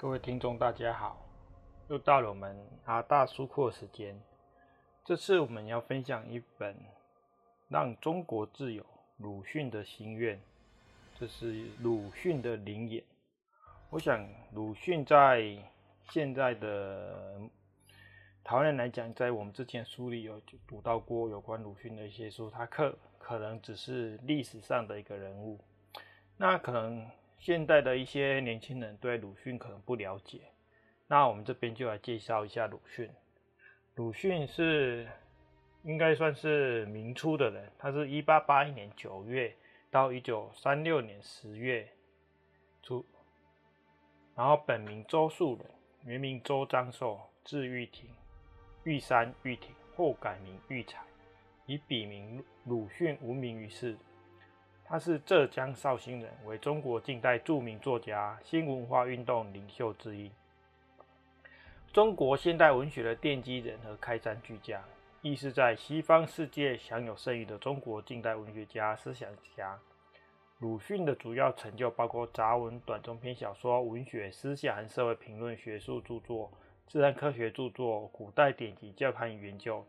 各位听众，大家好，又到了我们阿大书库时间。这次我们要分享一本《让中国自由：鲁迅的心愿》，这是鲁迅的灵眼。我想，鲁迅在现在的台湾来讲，在我们之前书里有读到过有关鲁迅的一些书，他可可能只是历史上的一个人物，那可能。现代的一些年轻人对鲁迅可能不了解，那我们这边就来介绍一下鲁迅。鲁迅是应该算是明初的人，他是一八八一年九月到一九三六年十月出，然后本名周树人，原名周樟寿，字玉亭，玉山玉亭，后改名玉才，以笔名鲁迅闻名于世。他是浙江绍兴人，为中国近代著名作家、新文化运动领袖之一，中国现代文学的奠基人和开山巨匠，亦是在西方世界享有盛誉的中国近代文学家、思想家。鲁迅的主要成就包括杂文、短中篇小说、文学、思想和社会评论、学术著作、自然科学著作、古代典籍校勘与研究、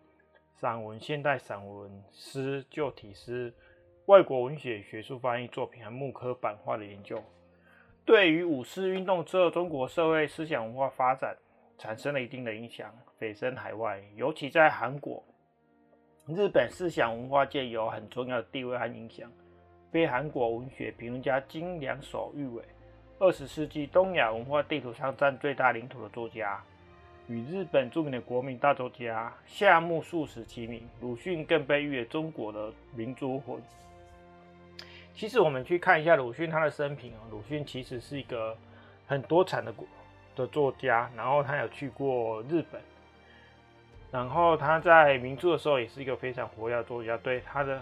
散文、现代散文、诗、旧体诗。外国文学学术翻译作品和木刻版画的研究，对于五四运动之后中国社会思想文化发展产生了一定的影响，蜚声海外。尤其在韩国、日本思想文化界有很重要的地位和影响，被韩国文学评论家金良守誉为二十世纪东亚文化地图上占最大领土的作家，与日本著名的国民大作家夏目漱石齐名。鲁迅更被誉为中国的民族魂。其实我们去看一下鲁迅他的生平哦，鲁迅其实是一个很多产的的作家，然后他有去过日本，然后他在民初的时候也是一个非常活跃的作家，对他的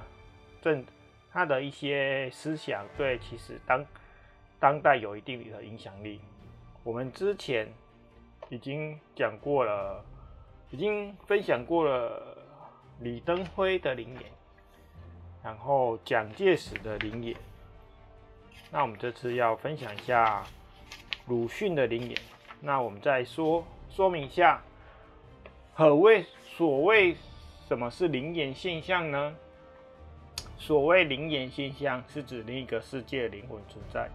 政他的一些思想，对其实当当代有一定的影响力。我们之前已经讲过了，已经分享过了李登辉的灵言。然后蒋介石的灵眼，那我们这次要分享一下鲁迅的灵眼。那我们再说说明一下，何谓所谓什么是灵眼现象呢？所谓灵眼现象，是指另一个世界灵魂存在，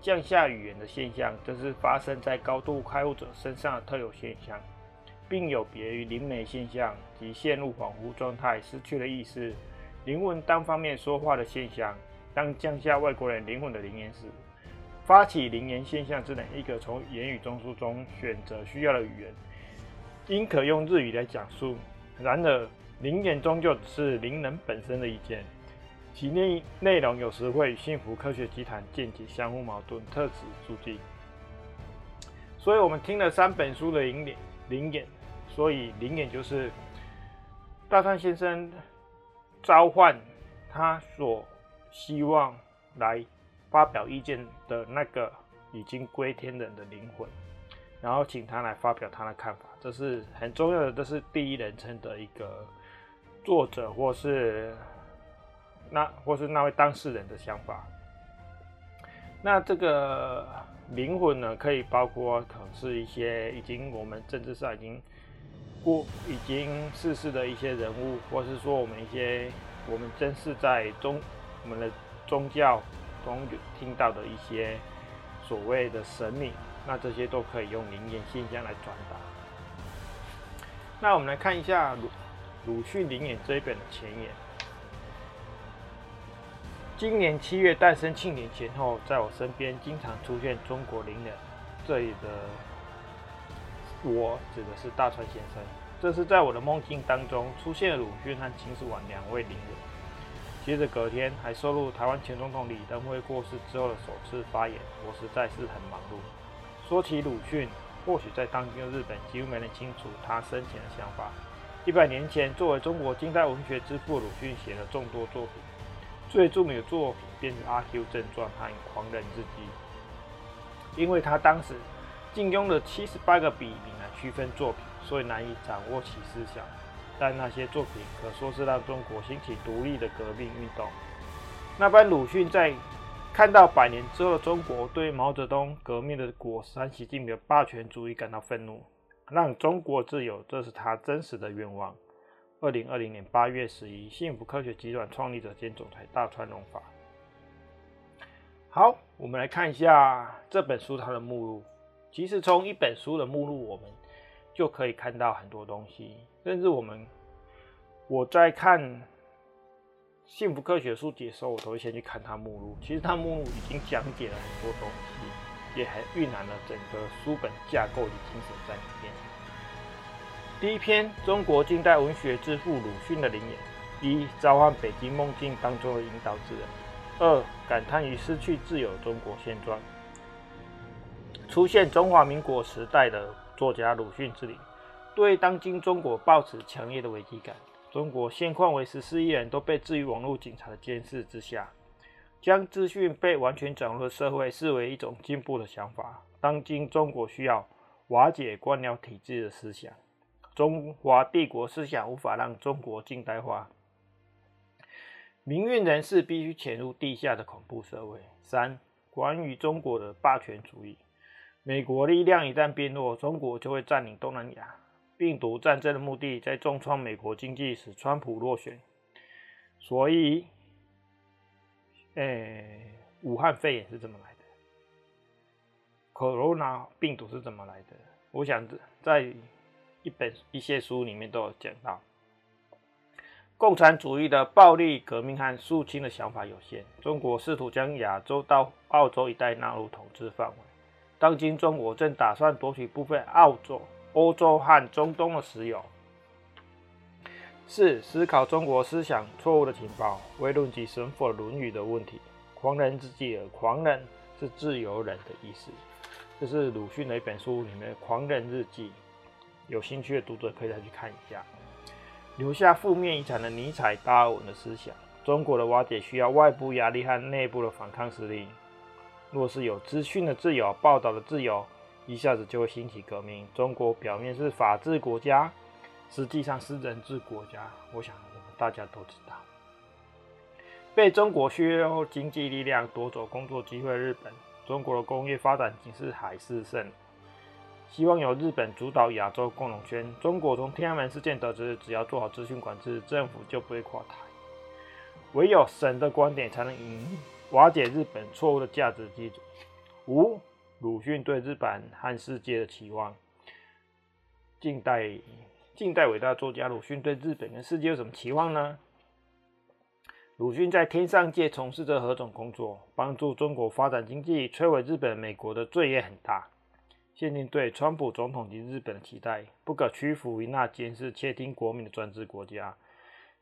降下语言的现象，这是发生在高度开悟者身上的特有现象，并有别于灵媒现象即陷入恍惚状态，失去了意识。灵魂单方面说话的现象，当降下外国人灵魂的灵言时，发起灵言现象之人，亦可从言语中枢中选择需要的语言，应可用日语来讲述。然而，灵言终究只是灵人本身的意见，其内内容有时会与幸福科学集团见解相互矛盾，特此注记。所以我们听了三本书的灵言，灵言，所以灵言就是大川先生。召唤他所希望来发表意见的那个已经归天人的灵魂，然后请他来发表他的看法，这是很重要的。这是第一人称的一个作者，或是那或是那位当事人的想法。那这个灵魂呢，可以包括可能是一些已经我们政治上已经。过已经逝世的一些人物，或是说我们一些我们真是在宗我们的宗教中有听到的一些所谓的神明，那这些都可以用灵言现象来传达。那我们来看一下鲁鲁迅灵言这一本的前言。今年七月诞生庆典前后，在我身边经常出现中国灵人，这里的。我指的是大川先生，这是在我的梦境当中出现鲁迅和秦始皇两位名人。接着隔天还收录台湾前总统李登辉过世之后的首次发言，我实在是很忙碌。说起鲁迅，或许在当今的日本几乎没人清楚他生前的想法。一百年前，作为中国近代文学之父，鲁迅写了众多作品，最著名的作品便是《阿 Q 正传》和《狂人日记》，因为他当时。竟用了七十八个笔名来区分作品，所以难以掌握其思想。但那些作品可说是让中国兴起独立的革命运动。那般鲁迅在看到百年之后的中国对毛泽东革命的果实和习近平的霸权主义感到愤怒，让中国自由，这是他真实的愿望。二零二零年八月十一，幸福科学集团创立者兼总裁大川隆法。好，我们来看一下这本书它的目录。其实从一本书的目录，我们就可以看到很多东西，甚至我们我在看。幸福科学书籍的时候，我都会先去看它目录。其实它目录已经讲解了很多东西，也还蕴含了整个书本架构的精神在里面。第一篇，中国近代文学之父鲁迅的灵言：一、召唤北京梦境当中的引导之人；二、感叹于失去自由中国现状。出现中华民国时代的作家鲁迅之灵，对当今中国抱持强烈的危机感。中国现况为十四亿人都被置于网络警察的监视之下，将资讯被完全掌握的社会视为一种进步的想法。当今中国需要瓦解官僚体制的思想，中华帝国思想无法让中国近代化。民运人士必须潜入地下的恐怖社会。三、关于中国的霸权主义，美国力量一旦变弱，中国就会占领东南亚。病毒战争的目的在重创美国经济，使川普落选。所以，诶、武汉肺炎是怎么来的？Corona 病毒是怎么来的？我想在一本一些书里面都有讲到。共产主义的暴力革命和肃清的想法有限。中国试图将亚洲到澳洲一带纳入统治范围。当今中国正打算夺取部分澳洲。欧洲和中东的石油。四、思考中国思想错误的情报，为论及神佛《论语》的问题。狂人之计耳，狂人是自由人的意思。这是鲁迅的一本书里面的《狂人日记》，有兴趣的读者可以再去看一下。留下负面遗产的尼采、达尔文的思想。中国的瓦解需要外部压力和内部的反抗势力。若是有资讯的自由、报道的自由。一下子就会兴起革命。中国表面是法治国家，实际上是人治国家。我想我们大家都知道，被中国削弱经济力量、夺走工作机会日本，中国的工业发展仅是海市蜃。希望由日本主导亚洲共荣圈。中国从天安门事件得知，只要做好资讯管制，政府就不会垮台。唯有神的观点才能赢，瓦解日本错误的价值基础。五。鲁迅对日本和世界的期望。近代近代伟大作家鲁迅对日本跟世界有什么期望呢？鲁迅在天上界从事着何种工作？帮助中国发展经济，摧毁日本、美国的罪也很大。现今对川普总统及日本的期待，不可屈服于那监视、窃听国民的专制国家。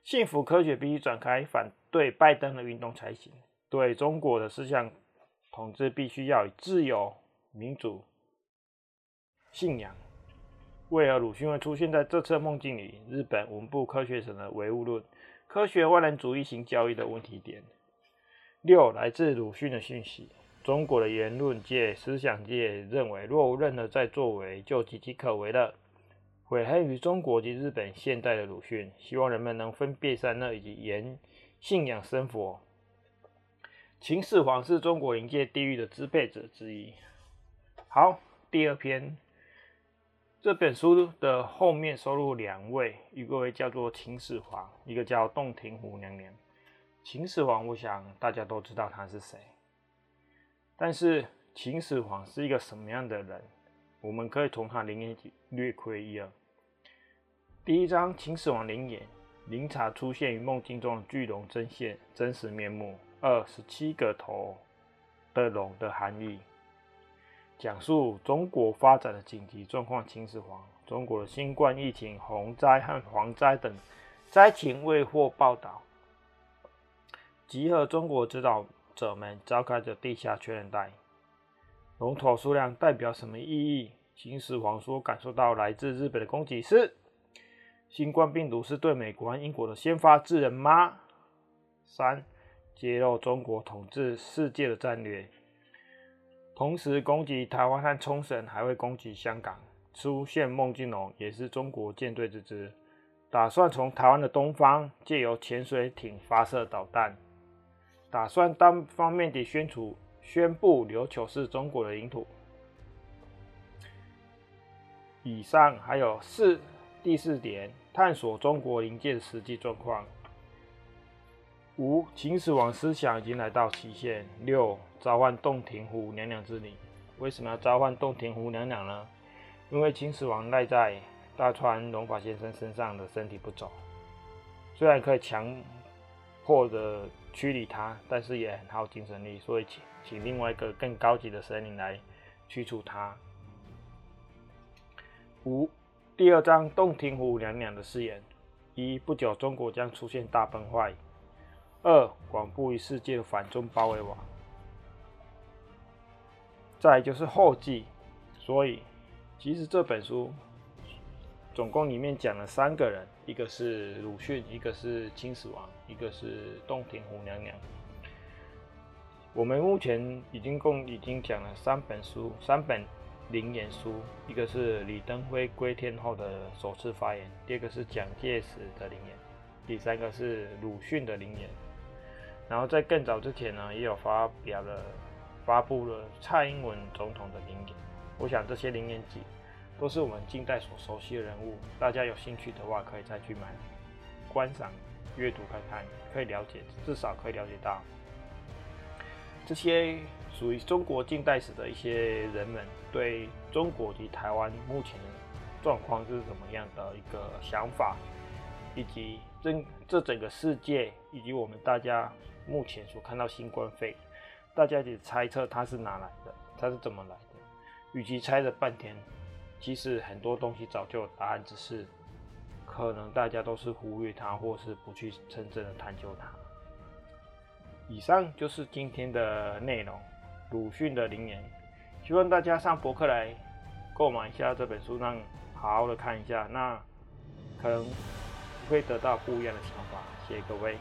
幸福科学必须展开反对拜登的运动才行。对中国的思想统治，必须要以自由。民主信仰，为何鲁迅会出现在这次梦境里？日本文部科学省的唯物论，科学万人主义型教育的问题点。六，来自鲁迅的讯息：中国的言论界、思想界认为，若无任何再作为，就岌岌可危了。悔恨于中国及日本现代的鲁迅，希望人们能分别善恶，以及言信仰生活。秦始皇是中国灵界地狱的支配者之一。好，第二篇，这本书的后面收录两位，一个叫做秦始皇，一个叫洞庭湖娘娘。秦始皇，我想大家都知道他是谁，但是秦始皇是一个什么样的人？我们可以从他灵言略窥一二。第一章，秦始皇灵言，灵察出现于梦境中的巨龙真现真实面目。二十七个头的龙的含义。讲述中国发展的紧急状况。秦始皇，中国的新冠疫情、洪灾和蝗灾等灾情未获报道，集合中国指导者们召开的地下确认带。龙头数量代表什么意义？秦始皇说感受到来自日本的攻击是：新冠病毒是对美国和英国的先发制人吗？三、揭露中国统治世界的战略。同时攻击台湾和冲绳，还会攻击香港。出现梦境龙也是中国舰队之姿，打算从台湾的东方借由潜水艇发射导弹。打算单方面地宣处宣布琉球是中国的领土。以上还有四第四点，探索中国临界实际状况。五，秦始皇思想已经来到极限。六，召唤洞庭湖娘娘之礼。为什么要召唤洞庭湖娘娘呢？因为秦始皇赖在大川龙法先生身上的身体不走，虽然可以强迫的驱离他，但是也很耗精神力，所以请请另外一个更高级的神灵来驱除他。五，第二章洞庭湖娘娘的誓言：一，不久中国将出现大崩坏；二，广布于世界的反中包围网。再就是后记，所以。其实这本书总共里面讲了三个人，一个是鲁迅，一个是秦始皇，一个是洞庭湖娘娘。我们目前已经共已经讲了三本书，三本灵言书，一个是李登辉归天后的首次发言，第二个是蒋介石的灵言，第三个是鲁迅的灵言。然后在更早之前呢，也有发表了发布了蔡英文总统的灵言。我想这些灵言集都是我们近代所熟悉的人物，大家有兴趣的话可以再去买观赏、阅读看看，可以了解，至少可以了解到这些属于中国近代史的一些人们对中国及台湾目前的状况是怎么样的一个想法，以及这这整个世界以及我们大家目前所看到新冠肺炎，大家也猜测它是哪来的，它是怎么来的。与其猜了半天，其实很多东西早就有答案，只是可能大家都是忽略它，或是不去真正的探究它。以上就是今天的内容，鲁迅的灵言，希望大家上博客来购买一下这本书，让好好的看一下，那可能会得到不一样的想法。谢谢各位。